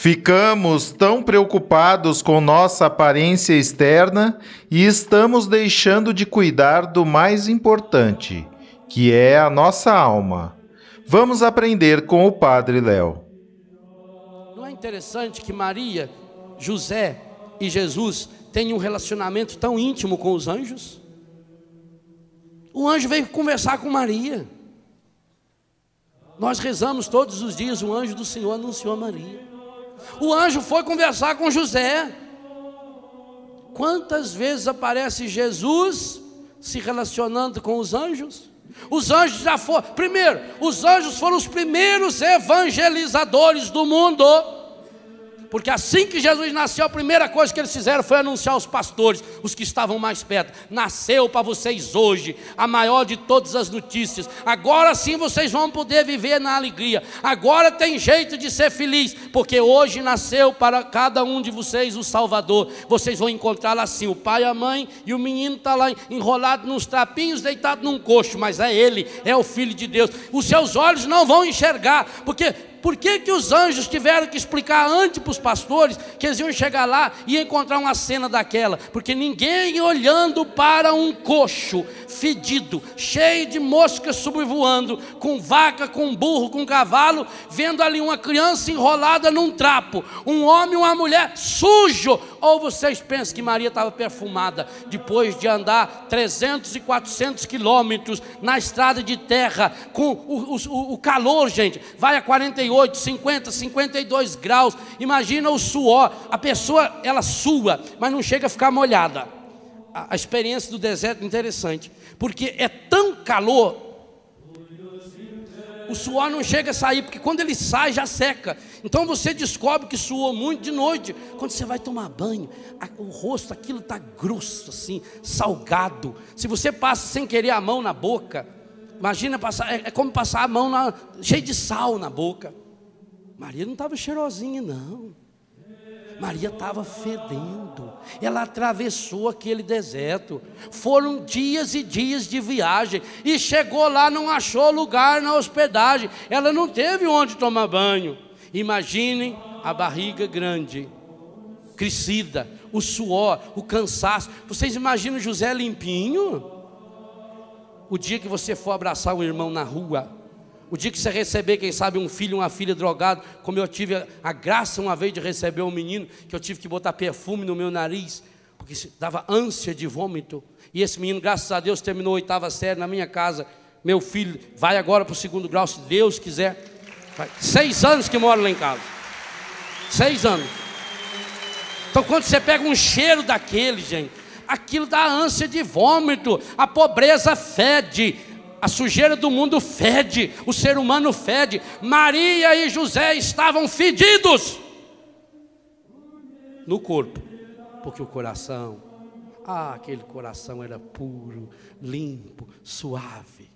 Ficamos tão preocupados com nossa aparência externa e estamos deixando de cuidar do mais importante, que é a nossa alma. Vamos aprender com o Padre Léo. Não é interessante que Maria, José e Jesus têm um relacionamento tão íntimo com os anjos? O anjo veio conversar com Maria. Nós rezamos todos os dias, o anjo do Senhor anunciou a Maria. O anjo foi conversar com José. Quantas vezes aparece Jesus se relacionando com os anjos? Os anjos já foram, primeiro, os anjos foram os primeiros evangelizadores do mundo. Porque assim que Jesus nasceu, a primeira coisa que eles fizeram foi anunciar aos pastores, os que estavam mais perto: nasceu para vocês hoje a maior de todas as notícias. Agora sim vocês vão poder viver na alegria. Agora tem jeito de ser feliz, porque hoje nasceu para cada um de vocês o Salvador. Vocês vão encontrá-lo assim: o pai, a mãe e o menino está lá enrolado nos trapinhos, deitado num coxo, mas é ele, é o Filho de Deus. Os seus olhos não vão enxergar, porque por que, que os anjos tiveram que explicar antes para os pastores que eles iam chegar lá e encontrar uma cena daquela? Porque ninguém olhando para um coxo fedido, cheio de moscas sobrevoando, com vaca, com burro, com cavalo, vendo ali uma criança enrolada num trapo, um homem e uma mulher sujo. Ou vocês pensam que Maria estava perfumada depois de andar 300 e 400 quilômetros na estrada de terra, com o, o, o calor, gente, vai a 48 48, 50, 52 graus. Imagina o suor. A pessoa, ela sua, mas não chega a ficar molhada. A, a experiência do deserto é interessante, porque é tão calor. O suor não chega a sair, porque quando ele sai já seca. Então você descobre que suou muito de noite. Quando você vai tomar banho, a, o rosto, aquilo está grosso, assim, salgado. Se você passa sem querer a mão na boca, Imagina passar, é, é, como passar a mão na, cheio de sal na boca. Maria não estava cheirosinha, não. Maria estava fedendo. Ela atravessou aquele deserto. Foram dias e dias de viagem. E chegou lá, não achou lugar na hospedagem. Ela não teve onde tomar banho. Imaginem a barriga grande, crescida, o suor, o cansaço. Vocês imaginam José limpinho? O dia que você for abraçar um irmão na rua, o dia que você receber, quem sabe, um filho, uma filha drogado, como eu tive a graça uma vez de receber um menino, que eu tive que botar perfume no meu nariz, porque dava ânsia de vômito. E esse menino, graças a Deus, terminou a oitava série na minha casa. Meu filho vai agora para o segundo grau, se Deus quiser. Vai. Seis anos que mora lá em casa. Seis anos. Então, quando você pega um cheiro daquele, gente, aquilo dá ânsia de vômito, a pobreza fede, a sujeira do mundo fede, o ser humano fede. Maria e José estavam fedidos no corpo, porque o coração, ah, aquele coração era puro, limpo, suave.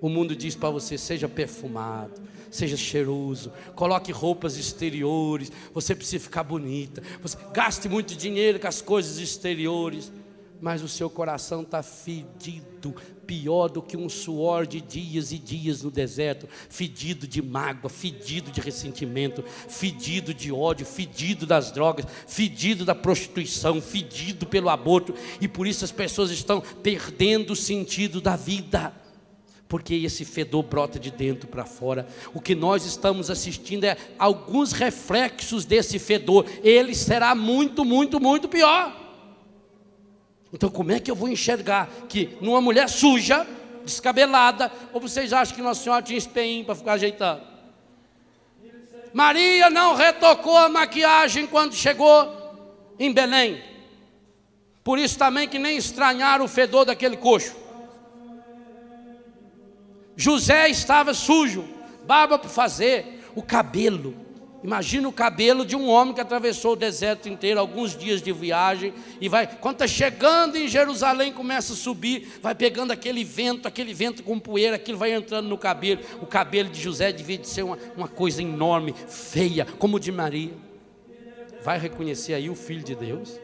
O mundo diz para você: seja perfumado, seja cheiroso, coloque roupas exteriores, você precisa ficar bonita, você gaste muito dinheiro com as coisas exteriores. Mas o seu coração está fedido, pior do que um suor de dias e dias no deserto, fedido de mágoa, fedido de ressentimento, fedido de ódio, fedido das drogas, fedido da prostituição, fedido pelo aborto, e por isso as pessoas estão perdendo o sentido da vida. Porque esse fedor brota de dentro para fora. O que nós estamos assistindo é alguns reflexos desse fedor. Ele será muito, muito, muito pior. Então, como é que eu vou enxergar que numa mulher suja, descabelada, ou vocês acham que Nossa Senhora tinha espeinho para ficar ajeitando? Maria não retocou a maquiagem quando chegou em Belém. Por isso também que nem estranharam o fedor daquele coxo. José estava sujo, barba para fazer, o cabelo Imagina o cabelo de um homem que atravessou o deserto inteiro, alguns dias de viagem, e vai, quando está chegando em Jerusalém, começa a subir, vai pegando aquele vento, aquele vento com poeira, aquilo vai entrando no cabelo. O cabelo de José devia de ser uma, uma coisa enorme, feia, como o de Maria. Vai reconhecer aí o Filho de Deus?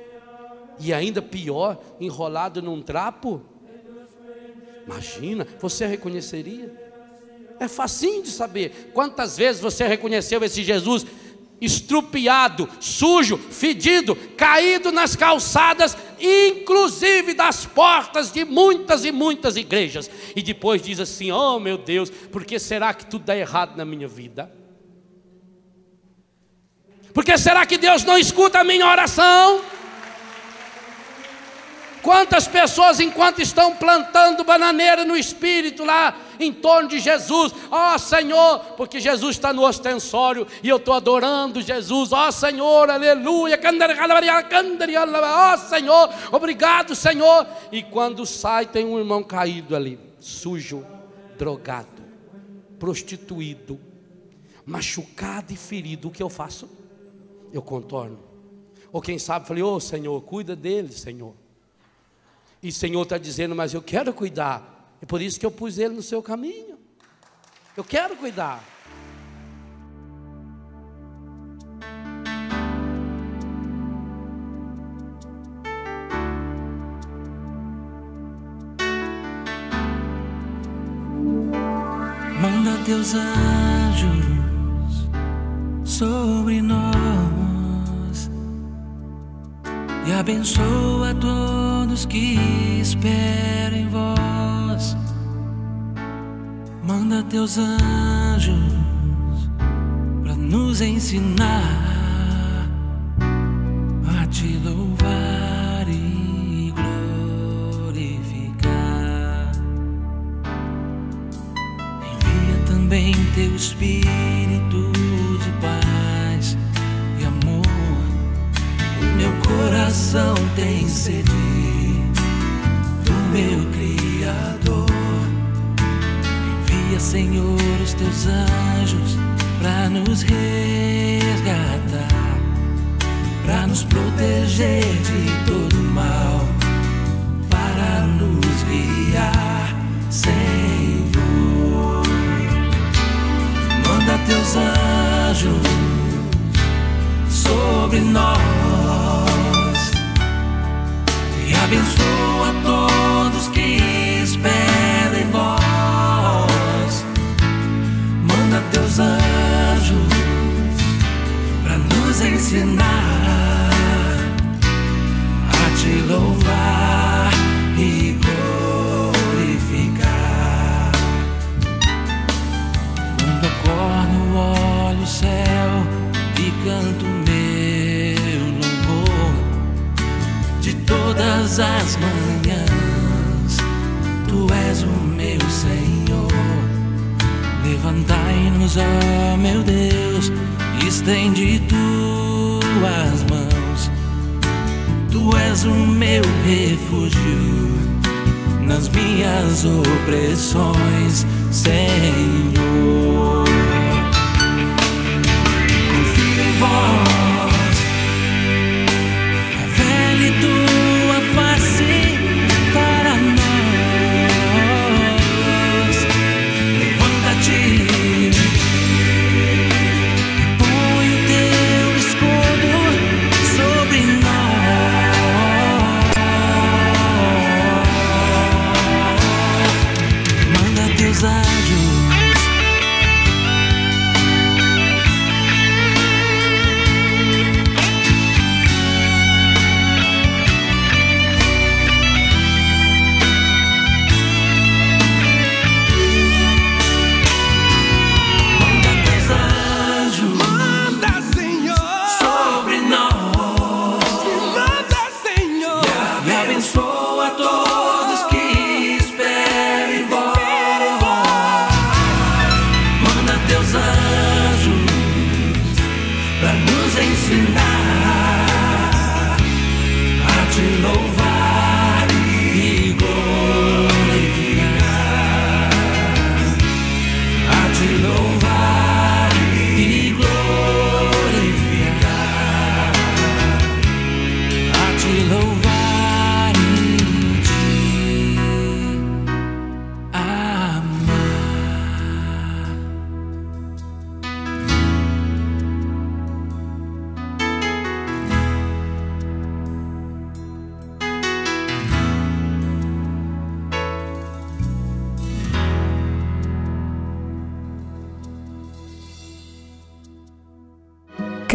E ainda pior, enrolado num trapo? Imagina, você reconheceria? É facinho de saber. Quantas vezes você reconheceu esse Jesus estrupiado, sujo, fedido, caído nas calçadas, inclusive das portas de muitas e muitas igrejas. E depois diz assim: Oh meu Deus, por que será que tudo dá errado na minha vida? Por que será que Deus não escuta a minha oração? Quantas pessoas, enquanto estão plantando bananeira no espírito lá, em torno de Jesus, ó oh, Senhor, porque Jesus está no ostensório e eu estou adorando Jesus, ó oh, Senhor, aleluia, ó oh, Senhor, obrigado Senhor. E quando sai, tem um irmão caído ali, sujo, drogado, prostituído, machucado e ferido, o que eu faço? Eu contorno. Ou quem sabe, falei, ô Senhor, cuida dele, Senhor. E o Senhor está dizendo, mas eu quero cuidar. É por isso que eu pus ele no seu caminho. Eu quero cuidar. Manda teus anjos sobre nós e abençoa todos que esperam em vós. Manda teus anjos para nos ensinar abençoa todos que esperam em vós. Manda teus anjos para nos ensinar todas as manhãs. Tu és o meu Senhor. Levantai-nos, ó meu Deus, estende tuas mãos. Tu és o meu refúgio nas minhas opressões, Senhor. Confio em vós,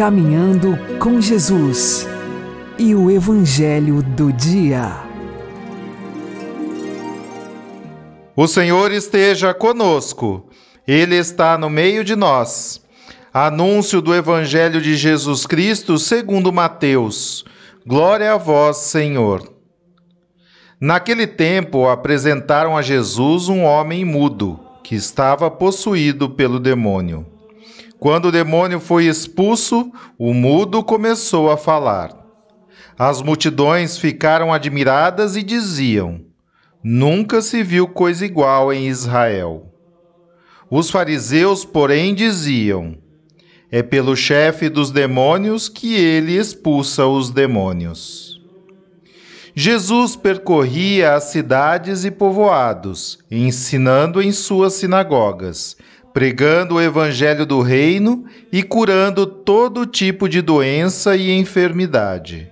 Caminhando com Jesus e o Evangelho do Dia. O Senhor esteja conosco, Ele está no meio de nós. Anúncio do Evangelho de Jesus Cristo segundo Mateus. Glória a vós, Senhor. Naquele tempo apresentaram a Jesus um homem mudo, que estava possuído pelo demônio. Quando o demônio foi expulso, o mudo começou a falar. As multidões ficaram admiradas e diziam: Nunca se viu coisa igual em Israel. Os fariseus, porém, diziam: É pelo chefe dos demônios que ele expulsa os demônios. Jesus percorria as cidades e povoados, ensinando em suas sinagogas pregando o evangelho do reino e curando todo tipo de doença e enfermidade.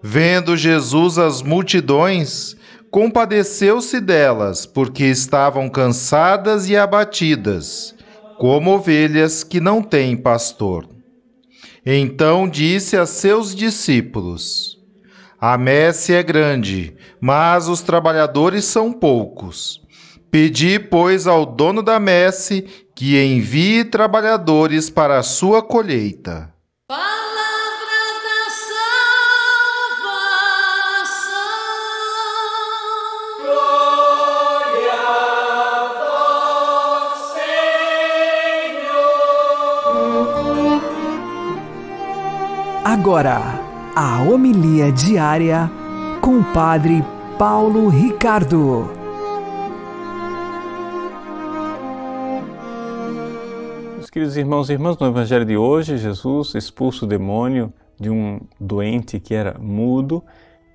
Vendo Jesus as multidões, compadeceu-se delas, porque estavam cansadas e abatidas, como ovelhas que não têm pastor. Então disse a seus discípulos: A messe é grande, mas os trabalhadores são poucos. Pedi, pois, ao dono da messe que envie trabalhadores para a sua colheita. Palavra da salvação. Glória a vós, Senhor. Agora, a homilia diária com o Padre Paulo Ricardo. Queridos irmãos e irmãs, no Evangelho de hoje, Jesus expulsa o demônio de um doente que era mudo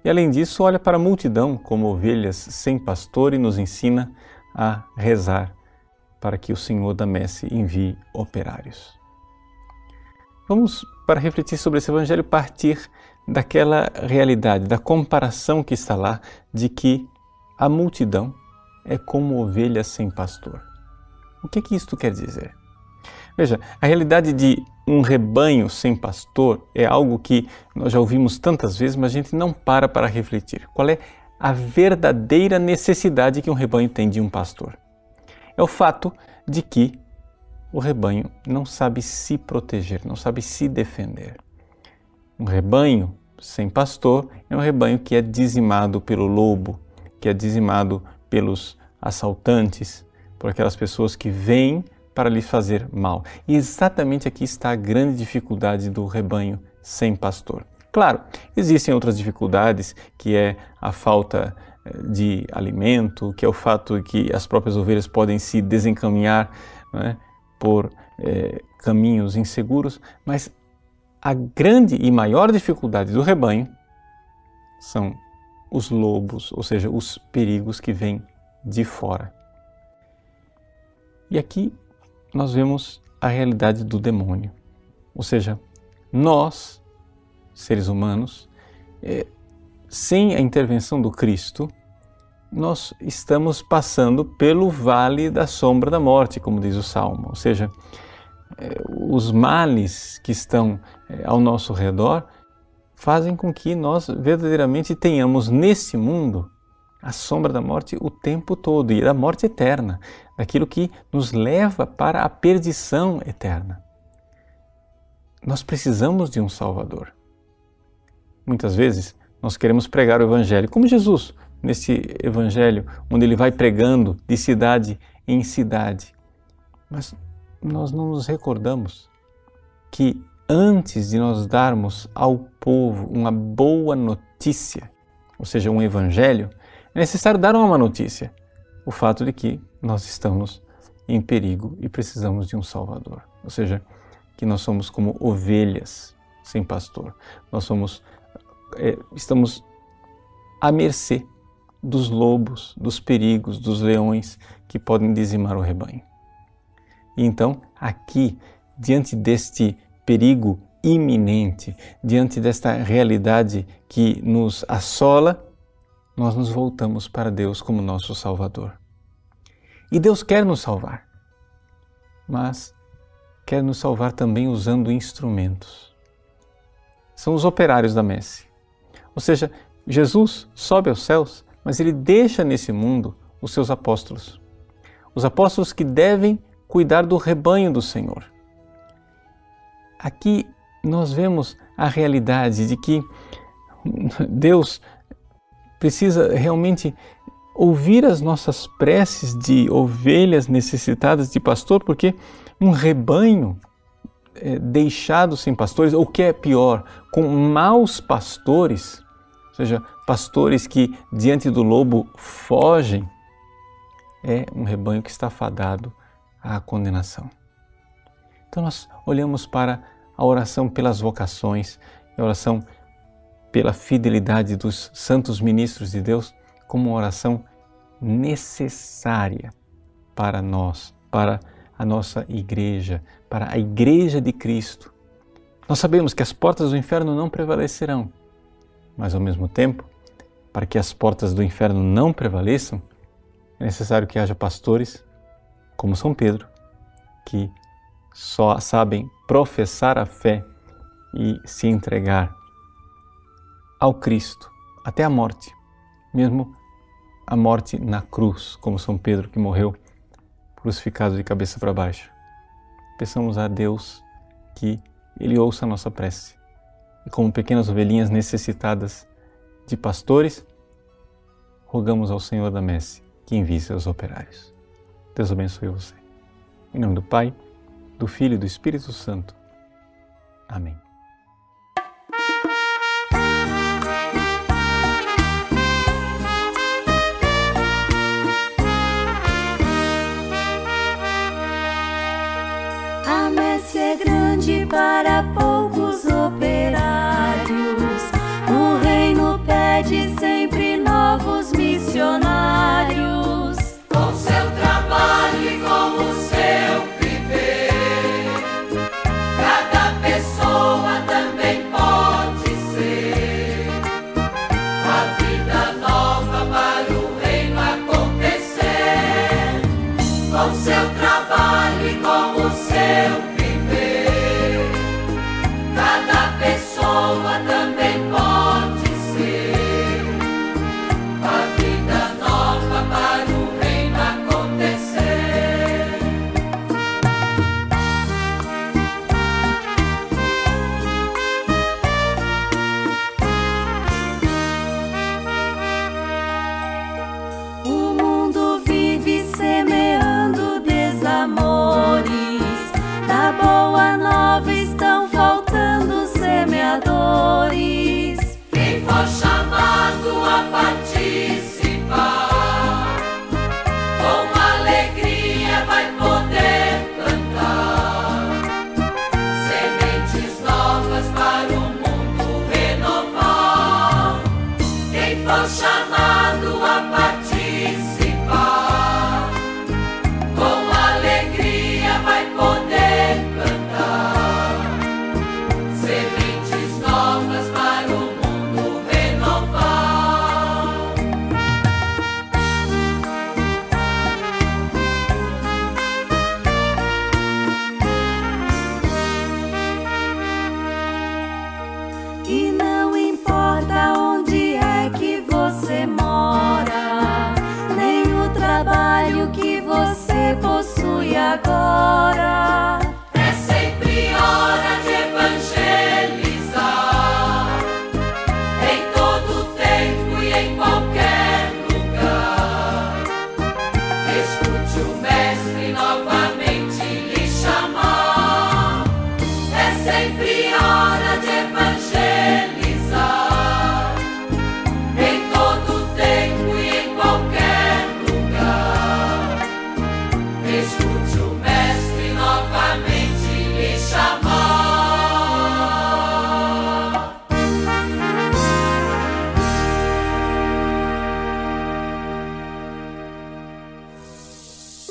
e, além disso, olha para a multidão como ovelhas sem pastor e nos ensina a rezar para que o Senhor da messe envie operários. Vamos, para refletir sobre esse Evangelho, partir daquela realidade, da comparação que está lá de que a multidão é como ovelhas sem pastor. O que, que isto quer dizer? Veja, a realidade de um rebanho sem pastor é algo que nós já ouvimos tantas vezes, mas a gente não para para refletir. Qual é a verdadeira necessidade que um rebanho tem de um pastor? É o fato de que o rebanho não sabe se proteger, não sabe se defender. Um rebanho sem pastor é um rebanho que é dizimado pelo lobo, que é dizimado pelos assaltantes, por aquelas pessoas que vêm para lhe fazer mal. E exatamente aqui está a grande dificuldade do rebanho sem pastor. Claro, existem outras dificuldades, que é a falta eh, de alimento, que é o fato que as próprias ovelhas podem se desencaminhar é, por é, caminhos inseguros, mas a grande e maior dificuldade do rebanho são os lobos, ou seja, os perigos que vêm de fora. E aqui nós vemos a realidade do demônio. Ou seja, nós, seres humanos, é, sem a intervenção do Cristo, nós estamos passando pelo vale da sombra da morte, como diz o Salmo. Ou seja, é, os males que estão é, ao nosso redor fazem com que nós verdadeiramente tenhamos nesse mundo a sombra da morte o tempo todo e da morte eterna, daquilo que nos leva para a perdição eterna. Nós precisamos de um Salvador. Muitas vezes nós queremos pregar o Evangelho, como Jesus, nesse Evangelho, onde ele vai pregando de cidade em cidade. Mas nós não nos recordamos que antes de nós darmos ao povo uma boa notícia, ou seja, um Evangelho, é necessário dar uma má notícia: o fato de que nós estamos em perigo e precisamos de um Salvador. Ou seja, que nós somos como ovelhas sem pastor. Nós somos, é, estamos à mercê dos lobos, dos perigos, dos leões que podem dizimar o rebanho. E então, aqui, diante deste perigo iminente, diante desta realidade que nos assola, nós nos voltamos para Deus como nosso Salvador. E Deus quer nos salvar, mas quer nos salvar também usando instrumentos. São os operários da messe. Ou seja, Jesus sobe aos céus, mas ele deixa nesse mundo os seus apóstolos. Os apóstolos que devem cuidar do rebanho do Senhor. Aqui nós vemos a realidade de que Deus precisa realmente ouvir as nossas preces de ovelhas necessitadas de pastor, porque um rebanho é, deixado sem pastores, ou que é pior, com maus pastores, ou seja, pastores que diante do lobo fogem, é um rebanho que está fadado à condenação. Então nós olhamos para a oração pelas vocações, a oração pela fidelidade dos santos ministros de Deus como uma oração necessária para nós, para a nossa igreja, para a igreja de Cristo. Nós sabemos que as portas do inferno não prevalecerão, mas ao mesmo tempo, para que as portas do inferno não prevaleçam, é necessário que haja pastores como São Pedro, que só sabem professar a fé e se entregar ao Cristo até a morte, mesmo a morte na cruz, como São Pedro que morreu crucificado de cabeça para baixo. Peçamos a Deus que Ele ouça a nossa prece e, como pequenas ovelhinhas necessitadas de pastores, rogamos ao Senhor da Messe que envie seus operários. Deus abençoe você. Em nome do Pai, do Filho e do Espírito Santo. Amém. Para poucos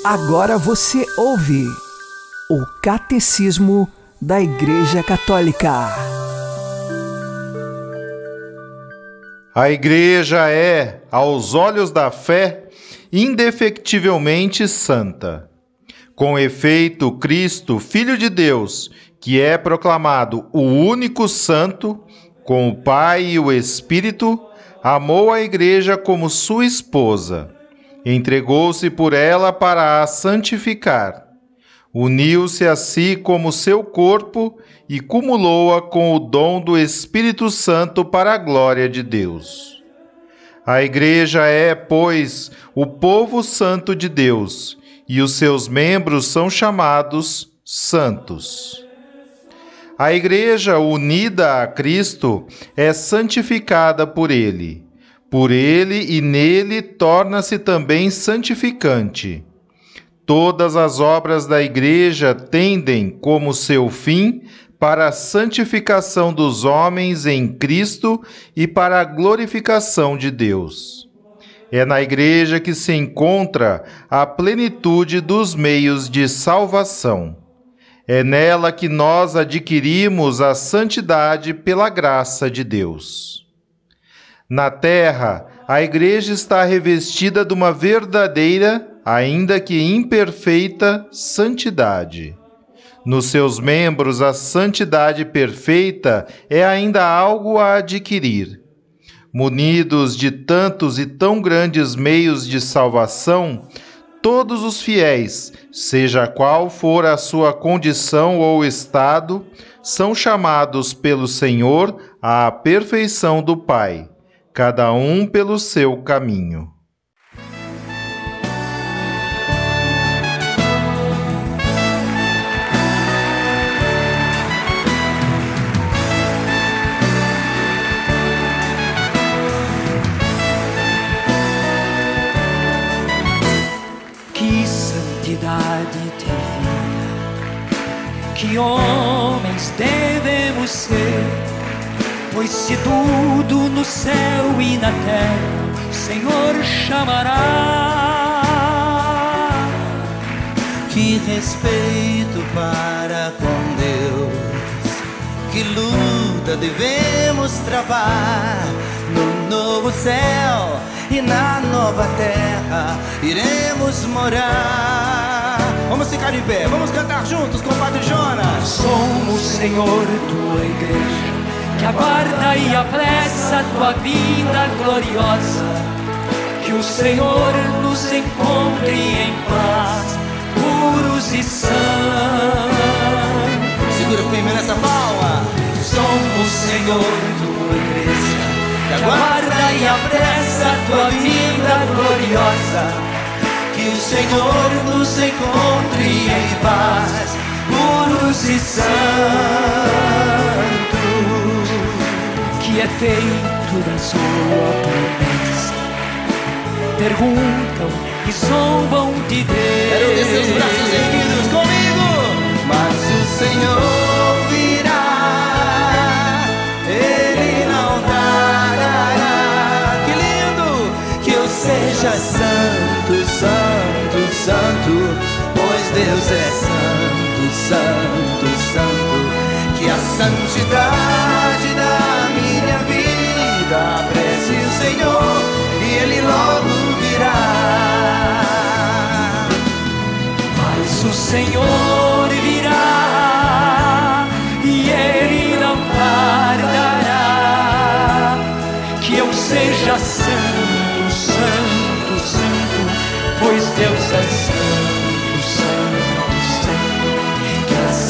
Agora você ouve o Catecismo da Igreja Católica. A igreja é, aos olhos da fé, indefectivelmente santa. Com efeito, Cristo, Filho de Deus, que é proclamado o único Santo, com o Pai e o Espírito, amou a Igreja como sua esposa, entregou-se por ela para a santificar, uniu-se a si como seu corpo e cumulou-a com o dom do Espírito Santo para a glória de Deus. A Igreja é, pois, o povo santo de Deus e os seus membros são chamados santos. A Igreja unida a Cristo é santificada por Ele. Por Ele e nele torna-se também santificante. Todas as obras da Igreja tendem como seu fim para a santificação dos homens em Cristo e para a glorificação de Deus. É na Igreja que se encontra a plenitude dos meios de salvação. É nela que nós adquirimos a santidade pela graça de Deus. Na terra, a Igreja está revestida de uma verdadeira, ainda que imperfeita, santidade. Nos seus membros, a santidade perfeita é ainda algo a adquirir. Munidos de tantos e tão grandes meios de salvação, todos os fiéis, seja qual for a sua condição ou estado, são chamados pelo Senhor à perfeição do Pai, cada um pelo seu caminho. que homens devemos ser, pois se tudo no céu e na terra o Senhor chamará. Que respeito para com Deus, que luta devemos travar no novo céu e na nova terra iremos morar. Vamos ficar de pé, vamos cantar juntos com o Padre Jonas. Somos, Senhor, tua igreja, que aguarda e apressa a tua vinda gloriosa. Que o Senhor nos encontre em paz, puros e sãos. Segura firme nessa palma. Somos, Senhor, tua igreja, que aguarda e apressa a tua vinda gloriosa que o Senhor nos encontre em paz, puros e santos, que é feito da sua promessa. Perguntam e zombam de Deus. Quero ver seus braços erguidos comigo, mas o Senhor virá, Ele não dará. Que lindo que eu seja santo, santo santo, pois Deus é santo, santo, santo. Que a santidade aprecie o Senhor e Ele logo virá. Mas o Senhor virá e Ele não tardará. Que eu seja santo, santo, santo, pois Deus é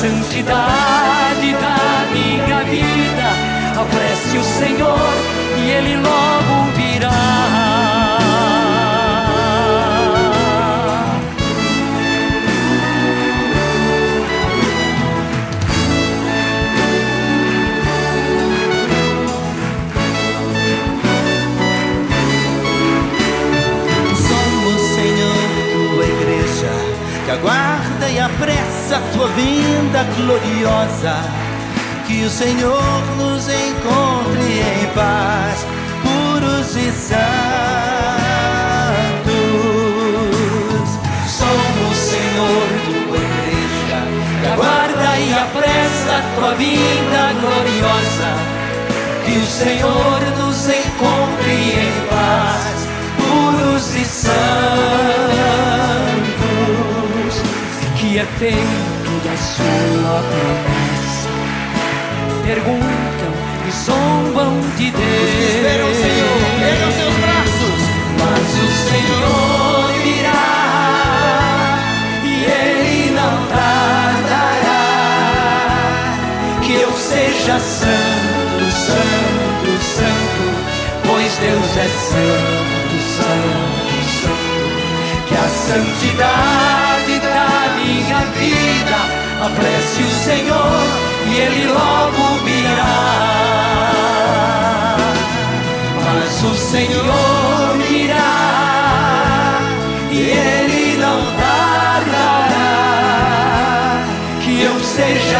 santidade da minha vida. Apresse o Senhor Ele logo virá. aguarda e apressa a tua vinda gloriosa. Que o Senhor nos encontre em paz, puros e santos. Somos, Senhor, tua igreja, que aguarda e apressa a tua vinda gloriosa. Que o Senhor nos encontre em paz, puros e santos é feito da sua promessa. Perguntam e zombam de Deus. Os que esperam o Senhor, ergam seus braços. Mas o Senhor virá e Ele não tardará. Que eu seja santo, santo, santo, pois Deus é santo, santo, santo. Que a santidade da minha vida apresse o Senhor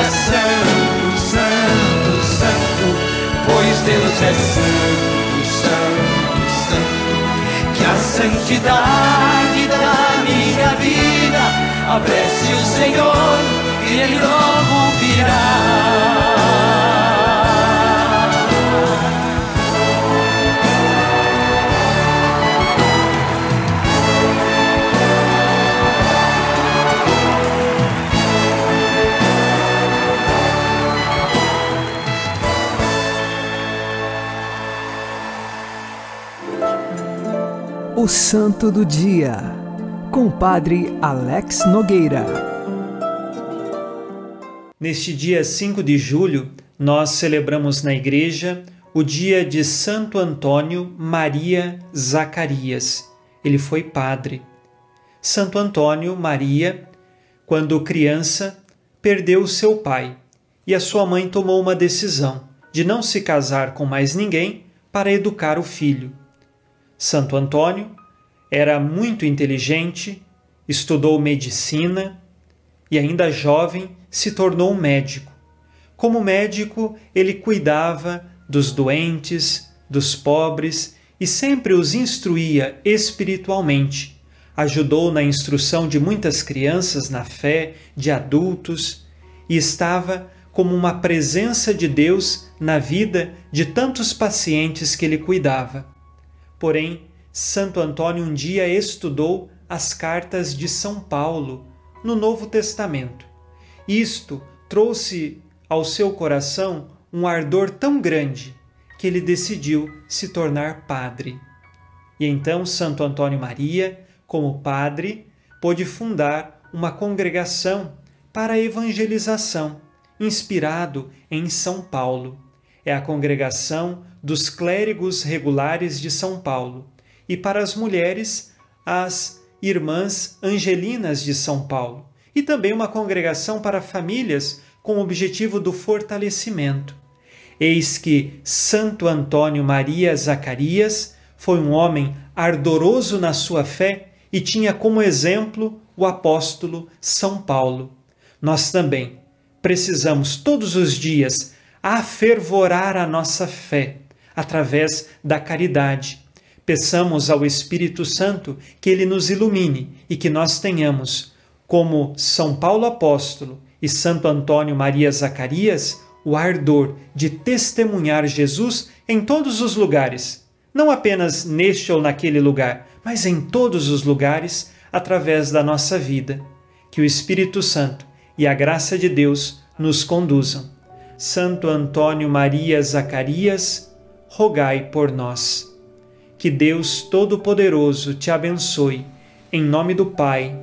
santo, santo, santo, pois Deus é santo, santo, santo. Que a santidade da minha vida apresse o Senhor e Ele logo virá. O Santo do Dia, com o Padre Alex Nogueira. Neste dia 5 de julho, nós celebramos na igreja o dia de Santo Antônio Maria Zacarias. Ele foi padre. Santo Antônio Maria, quando criança, perdeu seu pai e a sua mãe tomou uma decisão de não se casar com mais ninguém para educar o filho. Santo Antônio era muito inteligente, estudou medicina e, ainda jovem, se tornou médico. Como médico, ele cuidava dos doentes, dos pobres e sempre os instruía espiritualmente. Ajudou na instrução de muitas crianças na fé, de adultos, e estava como uma presença de Deus na vida de tantos pacientes que ele cuidava. Porém, Santo Antônio um dia estudou as cartas de São Paulo no Novo Testamento. Isto trouxe ao seu coração um ardor tão grande que ele decidiu se tornar padre. E então Santo Antônio Maria, como padre, pôde fundar uma congregação para a evangelização, inspirado em São Paulo. É a congregação dos clérigos regulares de São Paulo, e para as mulheres, as Irmãs Angelinas de São Paulo, e também uma congregação para famílias com o objetivo do fortalecimento. Eis que Santo Antônio Maria Zacarias foi um homem ardoroso na sua fé e tinha como exemplo o apóstolo São Paulo. Nós também precisamos todos os dias afervorar a nossa fé através da caridade. Peçamos ao Espírito Santo que ele nos ilumine e que nós tenhamos, como São Paulo apóstolo e Santo Antônio Maria Zacarias, o ardor de testemunhar Jesus em todos os lugares, não apenas neste ou naquele lugar, mas em todos os lugares através da nossa vida. Que o Espírito Santo e a graça de Deus nos conduzam. Santo Antônio Maria Zacarias, rogai por nós. Que Deus Todo-Poderoso te abençoe, em nome do Pai,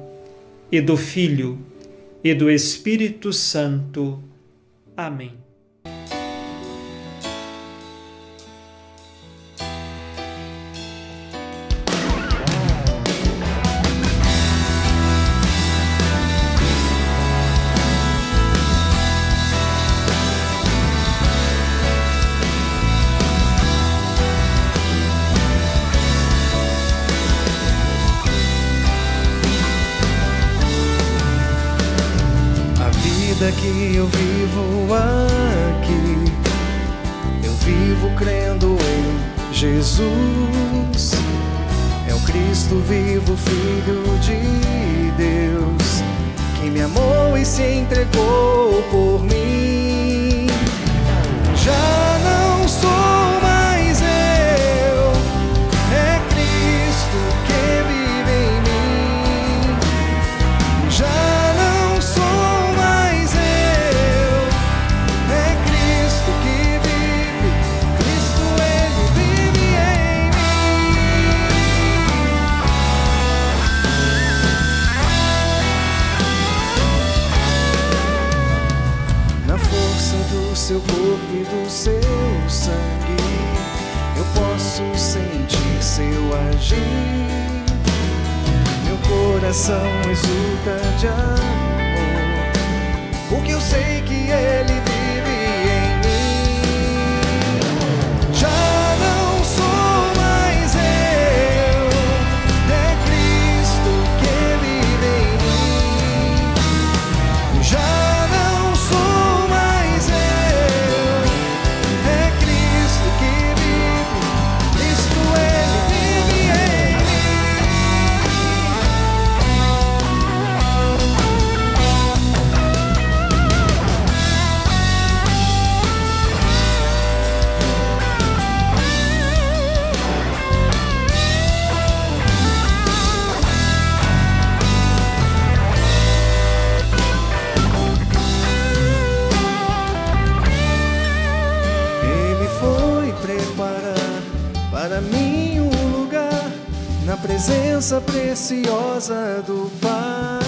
e do Filho, e do Espírito Santo. Amém. Agir. Meu coração exulta de amor, porque eu sei que Ele presença preciosa do Pai.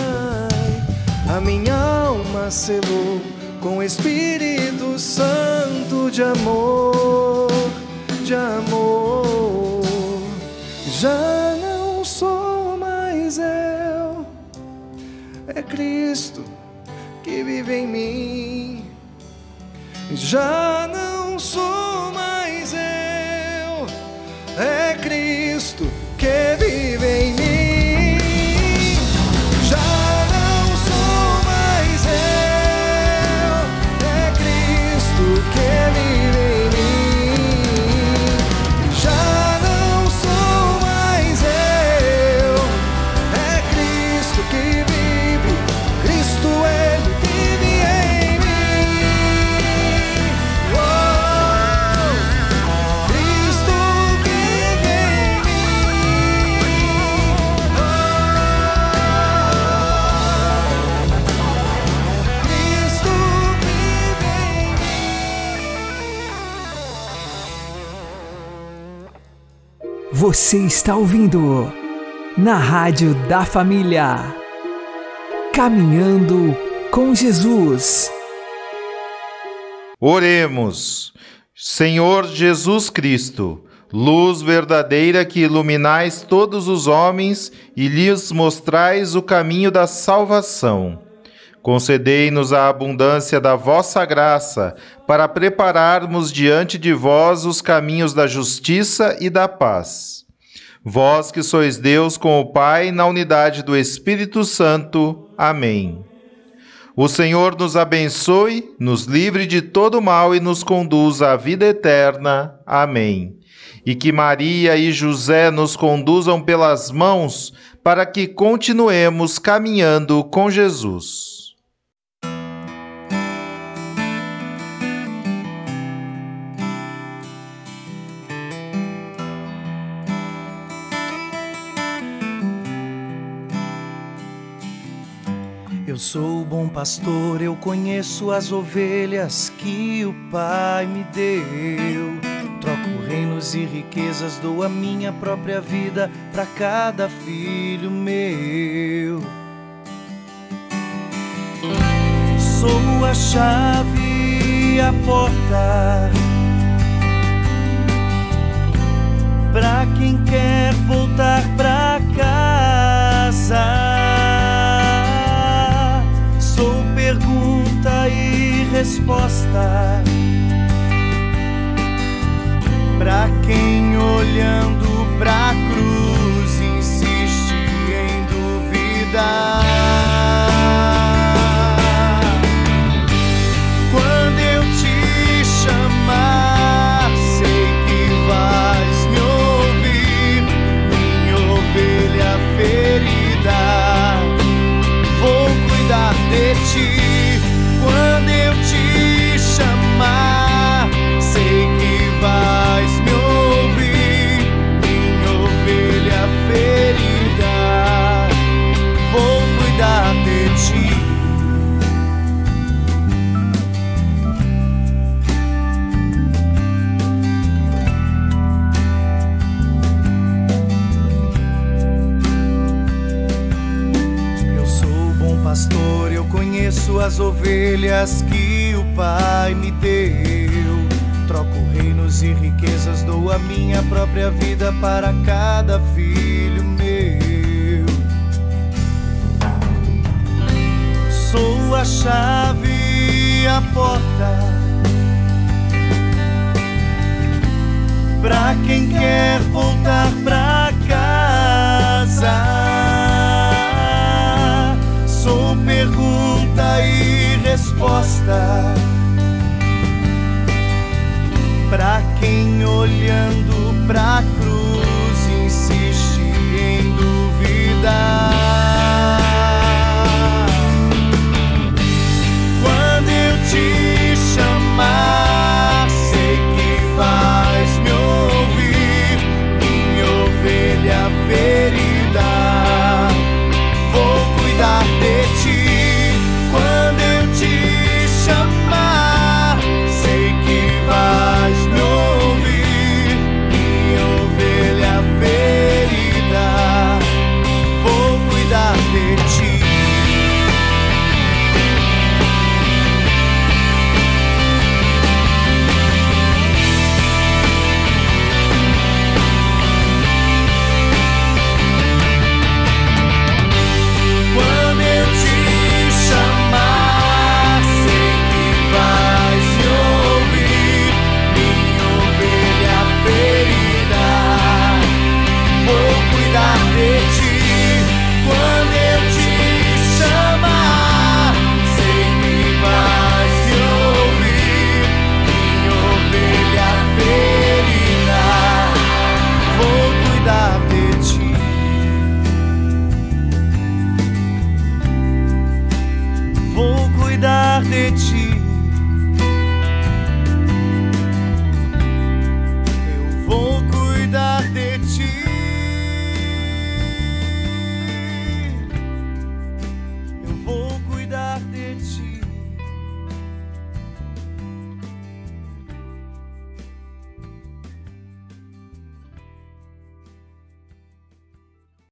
A minha alma selou com o Espírito Santo de amor, de amor. Já não sou mais eu, é Cristo que vive em mim. Já não sou Você está ouvindo na Rádio da Família. Caminhando com Jesus. Oremos. Senhor Jesus Cristo, luz verdadeira que iluminais todos os homens e lhes mostrais o caminho da salvação. Concedei-nos a abundância da vossa graça, para prepararmos diante de vós os caminhos da justiça e da paz. Vós que sois Deus com o Pai, na unidade do Espírito Santo. Amém. O Senhor nos abençoe, nos livre de todo mal e nos conduza à vida eterna. Amém. E que Maria e José nos conduzam pelas mãos para que continuemos caminhando com Jesus. Eu sou o bom pastor, eu conheço as ovelhas que o Pai me deu. Troco reinos e riquezas, dou a minha própria vida para cada filho meu. Sou a chave a porta para quem quer voltar pra resposta pra quem olhando pra cruz insiste em duvidar. As ovelhas que o Pai me deu. Troco reinos e riquezas, dou a minha própria vida para cada filho meu. Sou a chave a porta. Pra quem quer voltar pra casa, e resposta pra quem olhando pra cruz insiste em duvidar.